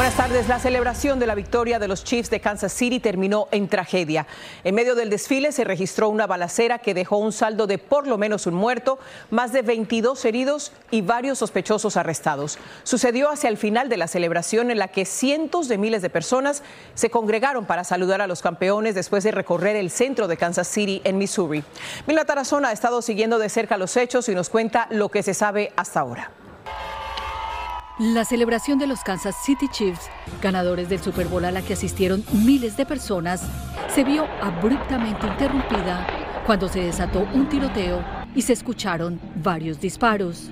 Buenas tardes. La celebración de la victoria de los Chiefs de Kansas City terminó en tragedia. En medio del desfile se registró una balacera que dejó un saldo de por lo menos un muerto, más de 22 heridos y varios sospechosos arrestados. Sucedió hacia el final de la celebración en la que cientos de miles de personas se congregaron para saludar a los campeones después de recorrer el centro de Kansas City en Missouri. Mila Tarazona ha estado siguiendo de cerca los hechos y nos cuenta lo que se sabe hasta ahora. La celebración de los Kansas City Chiefs, ganadores del Super Bowl a la que asistieron miles de personas, se vio abruptamente interrumpida cuando se desató un tiroteo y se escucharon varios disparos.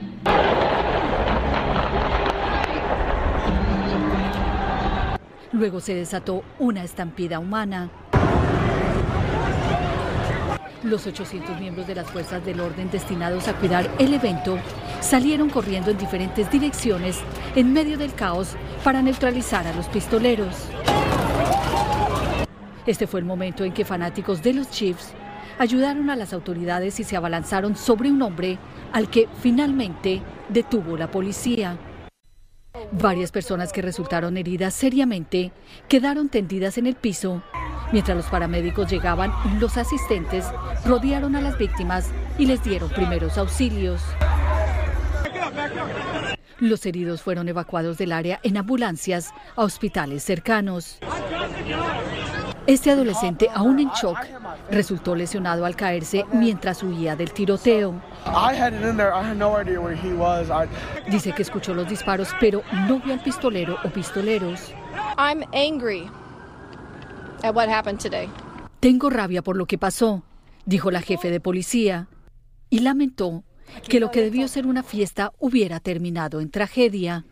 Luego se desató una estampida humana. Los 800 miembros de las fuerzas del orden destinados a cuidar el evento salieron corriendo en diferentes direcciones en medio del caos para neutralizar a los pistoleros. Este fue el momento en que fanáticos de los Chiefs ayudaron a las autoridades y se abalanzaron sobre un hombre al que finalmente detuvo la policía. Varias personas que resultaron heridas seriamente quedaron tendidas en el piso. Mientras los paramédicos llegaban, los asistentes rodearon a las víctimas y les dieron primeros auxilios. Los heridos fueron evacuados del área en ambulancias a hospitales cercanos. Este adolescente, aún en shock, resultó lesionado al caerse mientras huía del tiroteo. Dice que escuchó los disparos, pero no vio al pistolero o pistoleros. Tengo rabia por lo que pasó, dijo la jefe de policía, y lamentó que lo que debió ser una fiesta hubiera terminado en tragedia.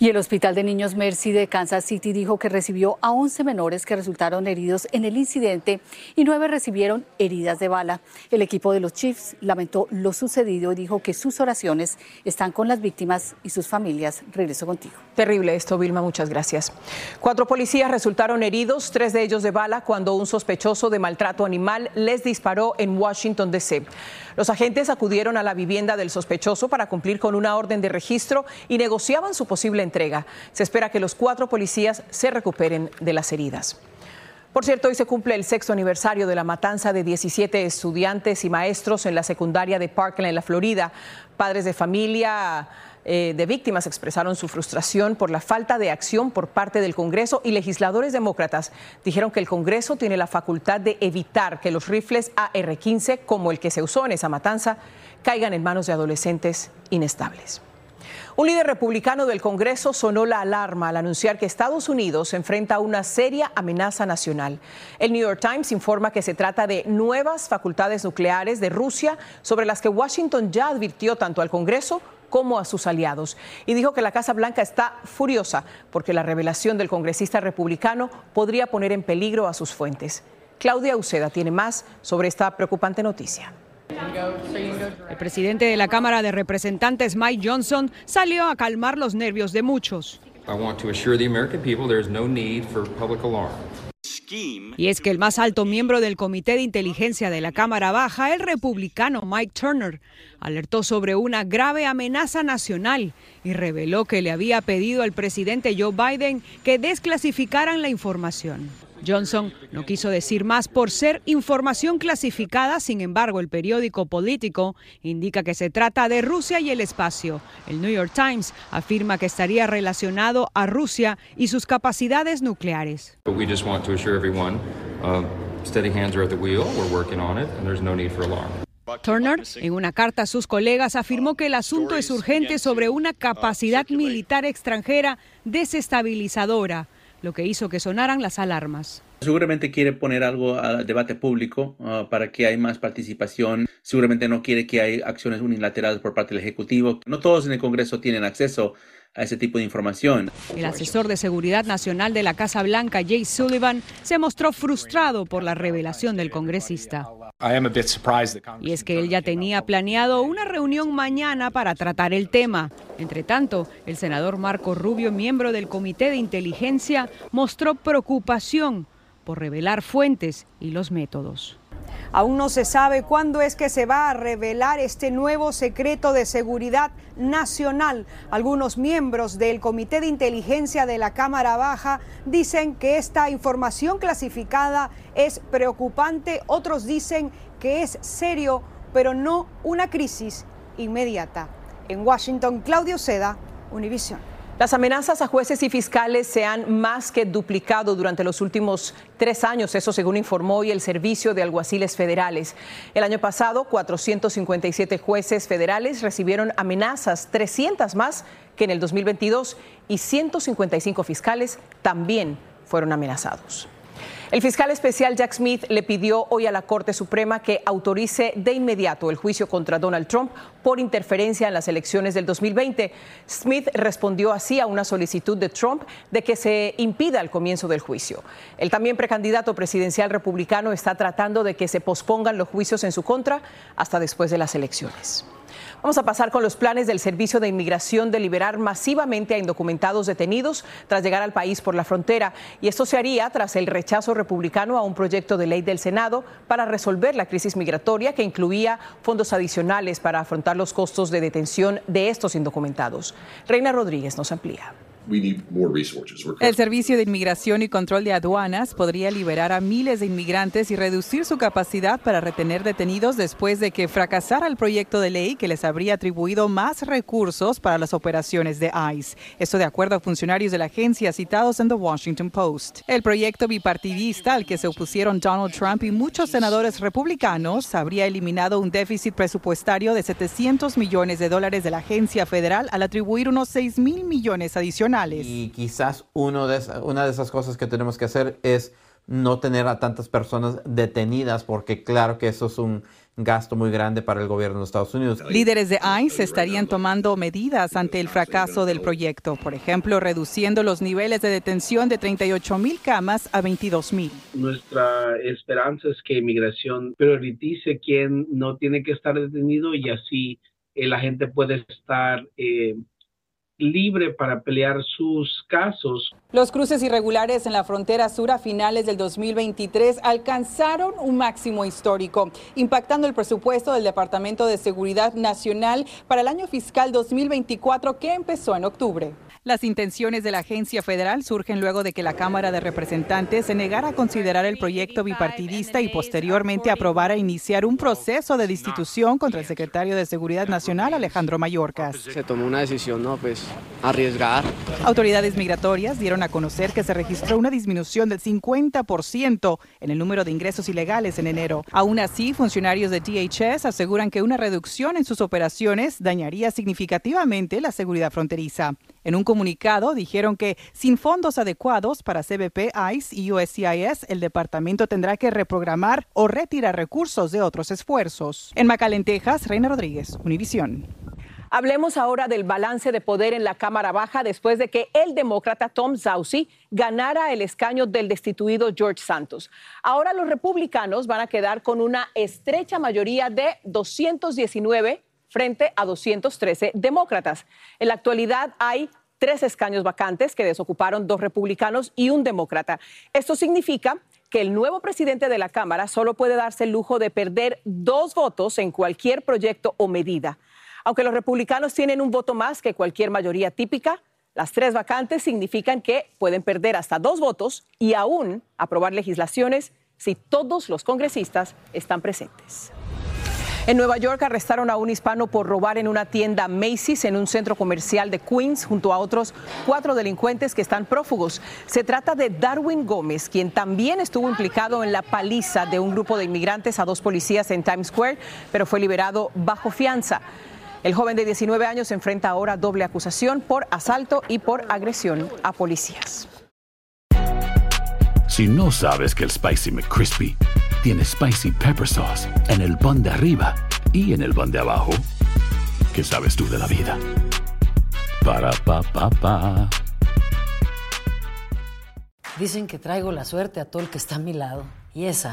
Y el Hospital de Niños Mercy de Kansas City dijo que recibió a 11 menores que resultaron heridos en el incidente y nueve recibieron heridas de bala. El equipo de los Chiefs lamentó lo sucedido y dijo que sus oraciones están con las víctimas y sus familias. Regreso contigo. Terrible esto, Vilma, muchas gracias. Cuatro policías resultaron heridos, tres de ellos de bala, cuando un sospechoso de maltrato animal les disparó en Washington, D.C. Los agentes acudieron a la vivienda del sospechoso para cumplir con una orden de registro y negociaban su posible entrega. Se espera que los cuatro policías se recuperen de las heridas. Por cierto, hoy se cumple el sexto aniversario de la matanza de 17 estudiantes y maestros en la secundaria de Parkland, en la Florida. Padres de familia eh, de víctimas expresaron su frustración por la falta de acción por parte del Congreso y legisladores demócratas dijeron que el Congreso tiene la facultad de evitar que los rifles AR-15, como el que se usó en esa matanza, caigan en manos de adolescentes inestables. Un líder republicano del Congreso sonó la alarma al anunciar que Estados Unidos enfrenta a una seria amenaza nacional. El New York Times informa que se trata de nuevas facultades nucleares de Rusia sobre las que Washington ya advirtió tanto al Congreso como a sus aliados. Y dijo que la Casa Blanca está furiosa porque la revelación del congresista republicano podría poner en peligro a sus fuentes. Claudia Uceda tiene más sobre esta preocupante noticia. El presidente de la Cámara de Representantes, Mike Johnson, salió a calmar los nervios de muchos. Y es que el más alto miembro del Comité de Inteligencia de la Cámara Baja, el republicano Mike Turner, alertó sobre una grave amenaza nacional y reveló que le había pedido al presidente Joe Biden que desclasificaran la información. Johnson no quiso decir más por ser información clasificada, sin embargo el periódico político indica que se trata de Rusia y el espacio. El New York Times afirma que estaría relacionado a Rusia y sus capacidades nucleares. Turner, en una carta a sus colegas, afirmó que el asunto es urgente sobre una capacidad militar extranjera desestabilizadora lo que hizo que sonaran las alarmas. Seguramente quiere poner algo al debate público ah, para que haya más participación. Seguramente no quiere que haya acciones unilaterales por parte del Ejecutivo. No todos en el Congreso tienen acceso a ese tipo de información. El asesor de seguridad nacional de la Casa Blanca, Jay Sullivan, se mostró frustrado por la revelación del congresista. Y es que él ya tenía planeado una reunión mañana para tratar el tema. Entre tanto, el senador Marco Rubio, miembro del Comité de Inteligencia, mostró preocupación por revelar fuentes y los métodos. Aún no se sabe cuándo es que se va a revelar este nuevo secreto de seguridad nacional. Algunos miembros del Comité de Inteligencia de la Cámara Baja dicen que esta información clasificada es preocupante, otros dicen que es serio, pero no una crisis inmediata. En Washington, Claudio Seda, Univision. Las amenazas a jueces y fiscales se han más que duplicado durante los últimos tres años, eso según informó hoy el Servicio de Alguaciles Federales. El año pasado, 457 jueces federales recibieron amenazas, 300 más que en el 2022, y 155 fiscales también fueron amenazados. El fiscal especial Jack Smith le pidió hoy a la Corte Suprema que autorice de inmediato el juicio contra Donald Trump por interferencia en las elecciones del 2020. Smith respondió así a una solicitud de Trump de que se impida el comienzo del juicio. El también precandidato presidencial republicano está tratando de que se pospongan los juicios en su contra hasta después de las elecciones. Vamos a pasar con los planes del Servicio de Inmigración de liberar masivamente a indocumentados detenidos tras llegar al país por la frontera. Y esto se haría tras el rechazo republicano a un proyecto de ley del Senado para resolver la crisis migratoria que incluía fondos adicionales para afrontar los costos de detención de estos indocumentados. Reina Rodríguez nos amplía. El Servicio de Inmigración y Control de Aduanas podría liberar a miles de inmigrantes y reducir su capacidad para retener detenidos después de que fracasara el proyecto de ley que les habría atribuido más recursos para las operaciones de ICE. Esto de acuerdo a funcionarios de la agencia citados en The Washington Post. El proyecto bipartidista al que se opusieron Donald Trump y muchos senadores republicanos habría eliminado un déficit presupuestario de 700 millones de dólares de la agencia federal al atribuir unos 6 mil millones adicionales y quizás uno de una de esas cosas que tenemos que hacer es no tener a tantas personas detenidas, porque claro que eso es un gasto muy grande para el gobierno de Estados Unidos. Líderes de ICE estarían tomando medidas ante el fracaso del proyecto, por ejemplo, reduciendo los niveles de detención de 38 mil camas a 22 mil. Nuestra esperanza es que inmigración prioritice quién no tiene que estar detenido y así eh, la gente puede estar eh, libre para pelear sus casos. Los cruces irregulares en la frontera sur a finales del 2023 alcanzaron un máximo histórico, impactando el presupuesto del Departamento de Seguridad Nacional para el año fiscal 2024 que empezó en octubre. Las intenciones de la agencia federal surgen luego de que la Cámara de Representantes se negara a considerar el proyecto bipartidista y posteriormente aprobara iniciar un proceso de destitución contra el secretario de Seguridad Nacional, Alejandro Mayorkas. Se tomó una decisión, ¿no? Pues arriesgar. Autoridades migratorias dieron a conocer que se registró una disminución del 50% en el número de ingresos ilegales en enero. Aún así, funcionarios de DHS aseguran que una reducción en sus operaciones dañaría significativamente la seguridad fronteriza. En un comunicado dijeron que sin fondos adecuados para CBP, ICE y USCIS, el departamento tendrá que reprogramar o retirar recursos de otros esfuerzos. En McAllen, Texas, Reina Rodríguez, Univisión. Hablemos ahora del balance de poder en la Cámara Baja después de que el demócrata Tom Zausey ganara el escaño del destituido George Santos. Ahora los republicanos van a quedar con una estrecha mayoría de 219 frente a 213 demócratas. En la actualidad hay tres escaños vacantes que desocuparon dos republicanos y un demócrata. Esto significa que el nuevo presidente de la Cámara solo puede darse el lujo de perder dos votos en cualquier proyecto o medida. Aunque los republicanos tienen un voto más que cualquier mayoría típica, las tres vacantes significan que pueden perder hasta dos votos y aún aprobar legislaciones si todos los congresistas están presentes. En Nueva York arrestaron a un hispano por robar en una tienda Macy's en un centro comercial de Queens junto a otros cuatro delincuentes que están prófugos. Se trata de Darwin Gómez, quien también estuvo implicado en la paliza de un grupo de inmigrantes a dos policías en Times Square, pero fue liberado bajo fianza. El joven de 19 años enfrenta ahora doble acusación por asalto y por agresión a policías. Si no sabes que el Spicy McCrispy tiene Spicy Pepper Sauce en el pan de arriba y en el pan de abajo, ¿qué sabes tú de la vida? Para, pa, pa, pa. Dicen que traigo la suerte a todo el que está a mi lado. Y esa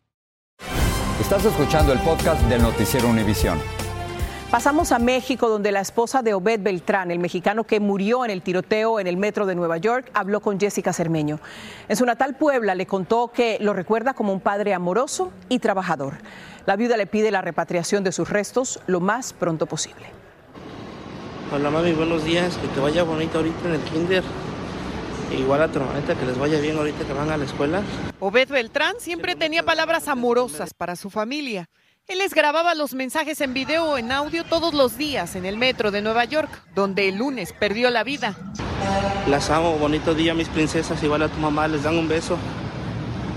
Estás escuchando el podcast del noticiero Univisión. Pasamos a México, donde la esposa de Obed Beltrán, el mexicano que murió en el tiroteo en el metro de Nueva York, habló con Jessica Cermeño. En su natal Puebla le contó que lo recuerda como un padre amoroso y trabajador. La viuda le pide la repatriación de sus restos lo más pronto posible. Hola mami, buenos días, que te vaya bonito ahorita en el kinder. Igual a tu hermanita que les vaya bien ahorita que van a la escuela. Obed Beltrán siempre tenía palabras amorosas para su familia. Él les grababa los mensajes en video o en audio todos los días en el metro de Nueva York, donde el lunes perdió la vida. Las amo, bonito día mis princesas, igual a tu mamá, les dan un beso.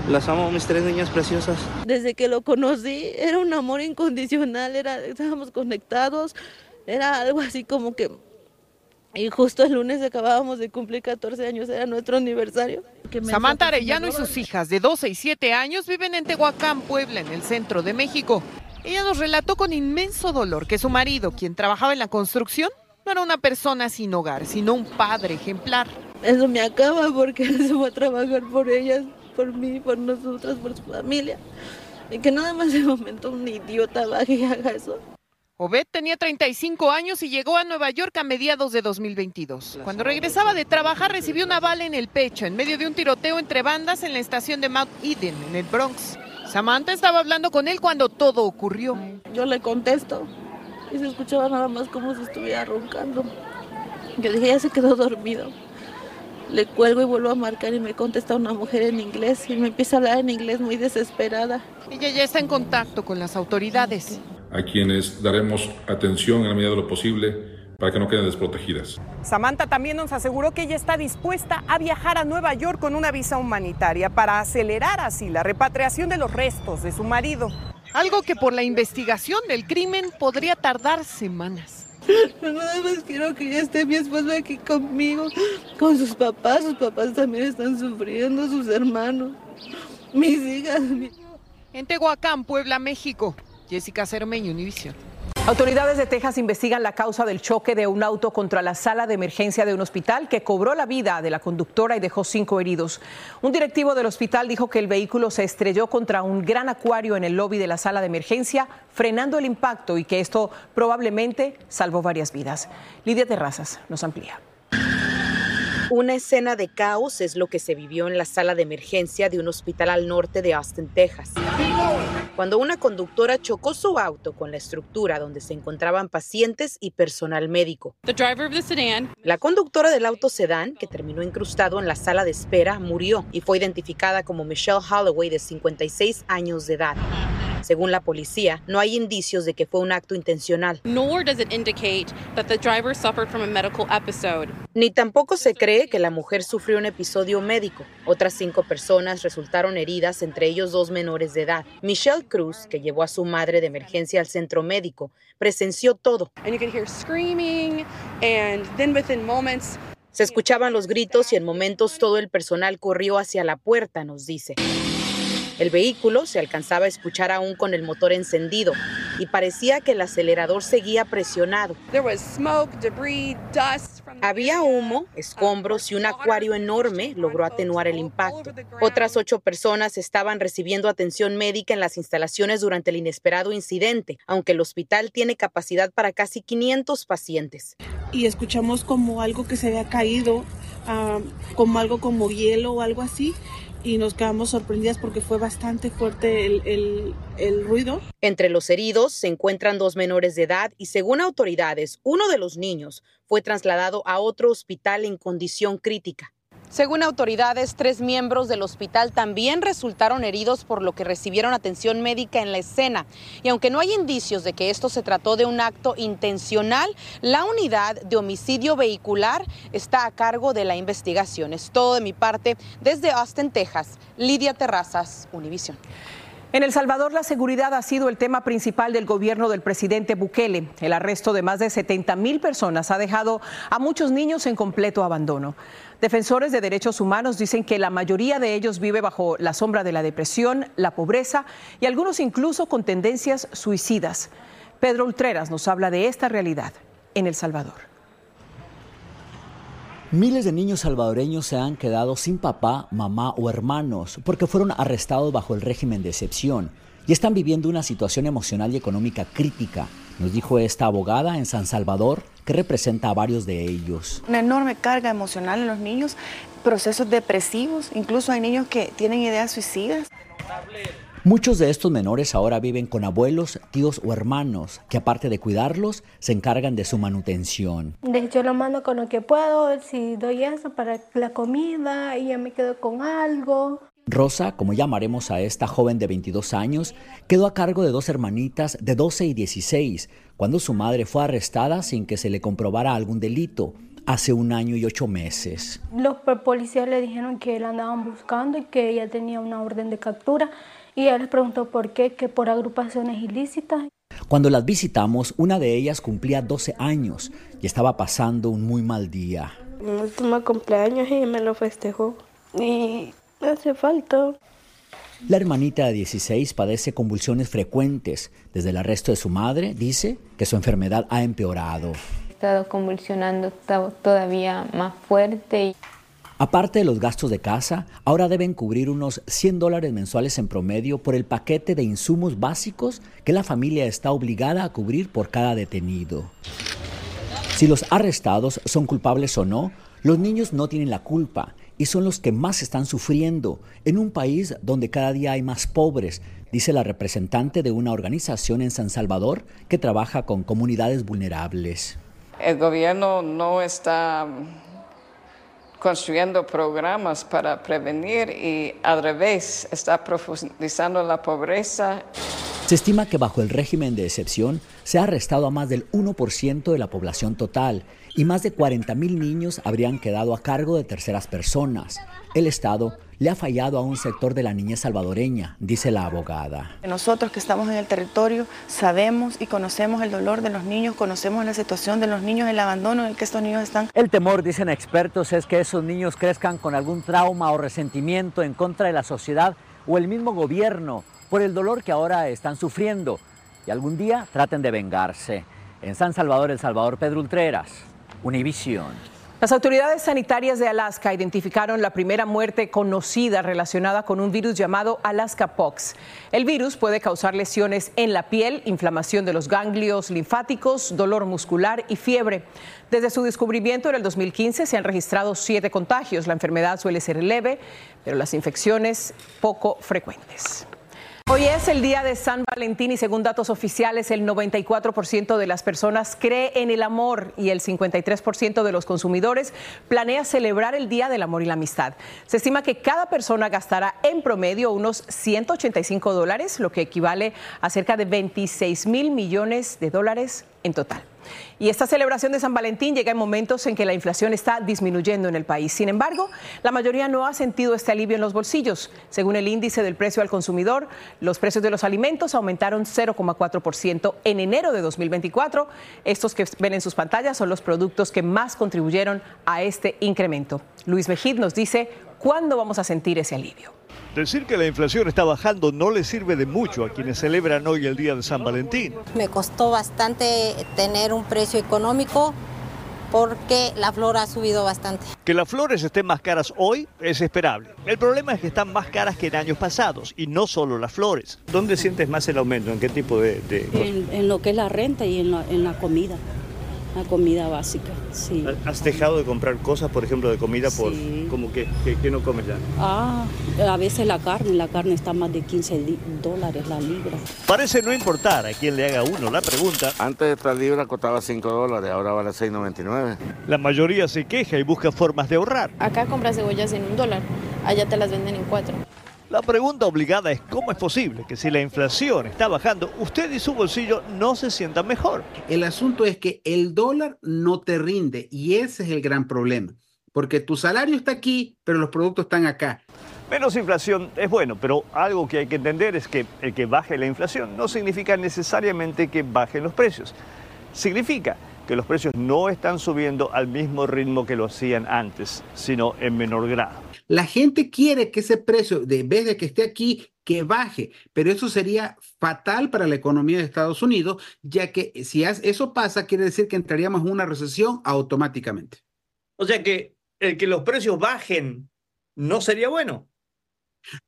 Las amo, mis tres niñas preciosas. Desde que lo conocí, era un amor incondicional, era, estábamos conectados, era algo así como que y justo el lunes acabábamos de cumplir 14 años, era nuestro aniversario. Samantha Arellano y sus hijas de 12 y 7 años viven en Tehuacán, Puebla, en el centro de México. Ella nos relató con inmenso dolor que su marido, quien trabajaba en la construcción, no era una persona sin hogar, sino un padre ejemplar. Eso me acaba porque se va a trabajar por ellas, por mí, por nosotras, por su familia. Y que nada más de momento un idiota baje y haga eso. Obed tenía 35 años y llegó a Nueva York a mediados de 2022. Cuando regresaba de trabajar recibió una bala en el pecho en medio de un tiroteo entre bandas en la estación de Mount Eden, en el Bronx. Samantha estaba hablando con él cuando todo ocurrió. Yo le contesto y se escuchaba nada más como si estuviera roncando. Yo dije, ya se quedó dormido. Le cuelgo y vuelvo a marcar y me contesta una mujer en inglés y me empieza a hablar en inglés muy desesperada. Ella ya está en contacto con las autoridades a quienes daremos atención en la medida de lo posible para que no queden desprotegidas. Samantha también nos aseguró que ella está dispuesta a viajar a Nueva York con una visa humanitaria para acelerar así la repatriación de los restos de su marido. Algo que por la investigación del crimen podría tardar semanas. Nada más quiero que ya esté mi esposo aquí conmigo, con sus papás. Sus papás también están sufriendo, sus hermanos, mis hijas. En Tehuacán, Puebla, México. Jessica Cermeño, Univision. Autoridades de Texas investigan la causa del choque de un auto contra la sala de emergencia de un hospital que cobró la vida de la conductora y dejó cinco heridos. Un directivo del hospital dijo que el vehículo se estrelló contra un gran acuario en el lobby de la sala de emergencia, frenando el impacto y que esto probablemente salvó varias vidas. Lidia Terrazas nos amplía. Una escena de caos es lo que se vivió en la sala de emergencia de un hospital al norte de Austin, Texas. Cuando una conductora chocó su auto con la estructura donde se encontraban pacientes y personal médico. La conductora del auto sedán, que terminó incrustado en la sala de espera, murió y fue identificada como Michelle Holloway, de 56 años de edad. Según la policía, no hay indicios de que fue un acto intencional. Ni tampoco se cree que la mujer sufrió un episodio médico. Otras cinco personas resultaron heridas, entre ellos dos menores de edad. Michelle Cruz, que llevó a su madre de emergencia al centro médico, presenció todo. Se escuchaban los gritos y en momentos todo el personal corrió hacia la puerta, nos dice. El vehículo se alcanzaba a escuchar aún con el motor encendido y parecía que el acelerador seguía presionado. Había humo, escombros y un acuario enorme logró atenuar el impacto. Otras ocho personas estaban recibiendo atención médica en las instalaciones durante el inesperado incidente, aunque el hospital tiene capacidad para casi 500 pacientes. Y escuchamos como algo que se había caído, ah, como algo como hielo o algo así y nos quedamos sorprendidas porque fue bastante fuerte el, el, ruido. Entre los heridos se encuentran dos menores de edad y según autoridades, uno de los niños fue trasladado a otro hospital en condición crítica. Según autoridades, tres miembros del hospital también resultaron heridos por lo que recibieron atención médica en la escena. Y aunque no hay indicios de que esto se trató de un acto intencional, la unidad de homicidio vehicular está a cargo de la investigación. Es todo de mi parte desde Austin, Texas. Lidia Terrazas, Univision. En El Salvador, la seguridad ha sido el tema principal del gobierno del presidente Bukele. El arresto de más de 70 mil personas ha dejado a muchos niños en completo abandono. Defensores de derechos humanos dicen que la mayoría de ellos vive bajo la sombra de la depresión, la pobreza y algunos incluso con tendencias suicidas. Pedro Ultreras nos habla de esta realidad en El Salvador. Miles de niños salvadoreños se han quedado sin papá, mamá o hermanos porque fueron arrestados bajo el régimen de excepción y están viviendo una situación emocional y económica crítica, nos dijo esta abogada en San Salvador que representa a varios de ellos. Una enorme carga emocional en los niños, procesos depresivos, incluso hay niños que tienen ideas suicidas. Muchos de estos menores ahora viven con abuelos, tíos o hermanos que aparte de cuidarlos, se encargan de su manutención. Yo lo mando con lo que puedo, si doy eso para la comida y ya me quedo con algo. Rosa, como llamaremos a esta joven de 22 años, quedó a cargo de dos hermanitas de 12 y 16 cuando su madre fue arrestada sin que se le comprobara algún delito hace un año y ocho meses. Los policías le dijeron que la andaban buscando y que ella tenía una orden de captura y él les preguntó por qué, que por agrupaciones ilícitas. Cuando las visitamos, una de ellas cumplía 12 años y estaba pasando un muy mal día. Mi último cumpleaños y me lo festejó. Y hace falta. La hermanita de 16 padece convulsiones frecuentes. Desde el arresto de su madre, dice que su enfermedad ha empeorado. He estado convulsionando todavía más fuerte. Aparte de los gastos de casa, ahora deben cubrir unos 100 dólares mensuales en promedio por el paquete de insumos básicos que la familia está obligada a cubrir por cada detenido. Si los arrestados son culpables o no, los niños no tienen la culpa y son los que más están sufriendo en un país donde cada día hay más pobres, dice la representante de una organización en San Salvador que trabaja con comunidades vulnerables. El gobierno no está construyendo programas para prevenir y al revés está profundizando la pobreza. Se estima que bajo el régimen de excepción se ha arrestado a más del 1% de la población total y más de 40.000 niños habrían quedado a cargo de terceras personas. El Estado le ha fallado a un sector de la niñez salvadoreña, dice la abogada. Nosotros que estamos en el territorio sabemos y conocemos el dolor de los niños, conocemos la situación de los niños, el abandono en el que estos niños están. El temor, dicen expertos, es que esos niños crezcan con algún trauma o resentimiento en contra de la sociedad o el mismo gobierno por el dolor que ahora están sufriendo y algún día traten de vengarse. En San Salvador, El Salvador, Pedro Ultreras, Univisión. Las autoridades sanitarias de Alaska identificaron la primera muerte conocida relacionada con un virus llamado Alaska Pox. El virus puede causar lesiones en la piel, inflamación de los ganglios linfáticos, dolor muscular y fiebre. Desde su descubrimiento en el 2015 se han registrado siete contagios. La enfermedad suele ser leve, pero las infecciones poco frecuentes. Hoy es el día de San Valentín y según datos oficiales el 94% de las personas cree en el amor y el 53% de los consumidores planea celebrar el Día del Amor y la Amistad. Se estima que cada persona gastará en promedio unos 185 dólares, lo que equivale a cerca de 26 mil millones de dólares en total. Y esta celebración de San Valentín llega en momentos en que la inflación está disminuyendo en el país. Sin embargo, la mayoría no ha sentido este alivio en los bolsillos. Según el índice del precio al consumidor, los precios de los alimentos aumentaron 0,4% en enero de 2024. Estos que ven en sus pantallas son los productos que más contribuyeron a este incremento. Luis Mejid nos dice cuándo vamos a sentir ese alivio. Decir que la inflación está bajando no le sirve de mucho a quienes celebran hoy el Día de San Valentín. Me costó bastante tener un precio económico porque la flor ha subido bastante. Que las flores estén más caras hoy es esperable. El problema es que están más caras que en años pasados y no solo las flores. ¿Dónde sientes más el aumento? ¿En qué tipo de...? En, lo que es la renta y en la comida la comida básica, sí. ¿Has dejado de comprar cosas, por ejemplo, de comida por como que, que, no comes ya? Ah, a veces la carne, la carne está más de 15 dólares la libra. Parece no importar a quién le haga uno la pregunta. Antes esta libra costaba 5 dólares, ahora vale 6.99. La mayoría se queja y busca formas de ahorrar. Acá compras cebollas en un dólar, allá te las venden en cuatro. La pregunta obligada es cómo es posible que si la inflación está bajando, usted y su bolsillo no se sientan mejor. El asunto es que el dólar no te rinde y ese es el gran problema, porque tu salario está aquí, pero los productos están acá. Menos inflación es bueno, pero algo que hay que entender es que el que baje la inflación no significa necesariamente que bajen los precios. Significa que los precios no están subiendo al mismo ritmo que lo hacían antes, sino en menor grado. La gente quiere que ese precio, de vez de que esté aquí, que baje, pero eso sería fatal para la economía de Estados Unidos, ya que si eso pasa, quiere decir que entraríamos en una recesión automáticamente. O sea que el que los precios bajen no sería bueno.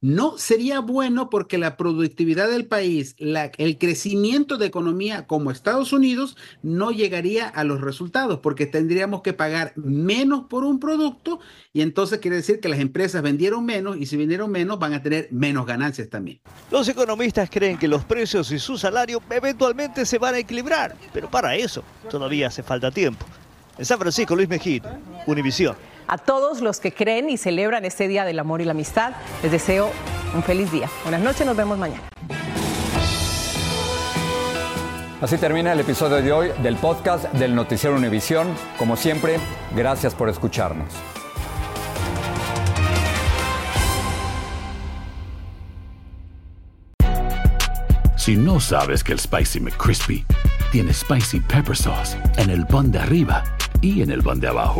No sería bueno porque la productividad del país, el crecimiento de economía como Estados Unidos no llegaría a los resultados porque tendríamos que pagar menos por un producto y entonces quiere decir que las empresas vendieron menos y si vendieron menos van a tener menos ganancias también. Los economistas creen que los precios y su salario eventualmente se van a equilibrar, pero para eso todavía hace falta tiempo. En San Francisco, Luis Mejid, Univisión. A todos los que creen y celebran este Día del Amor y la Amistad, les deseo un feliz día. Buenas noches, nos vemos mañana. Así termina el episodio de hoy del podcast del Noticiero Univisión. Como siempre, gracias por escucharnos. Si no sabes que el Spicy McCrispy tiene Spicy Pepper Sauce en el pan de arriba y en el pan de abajo,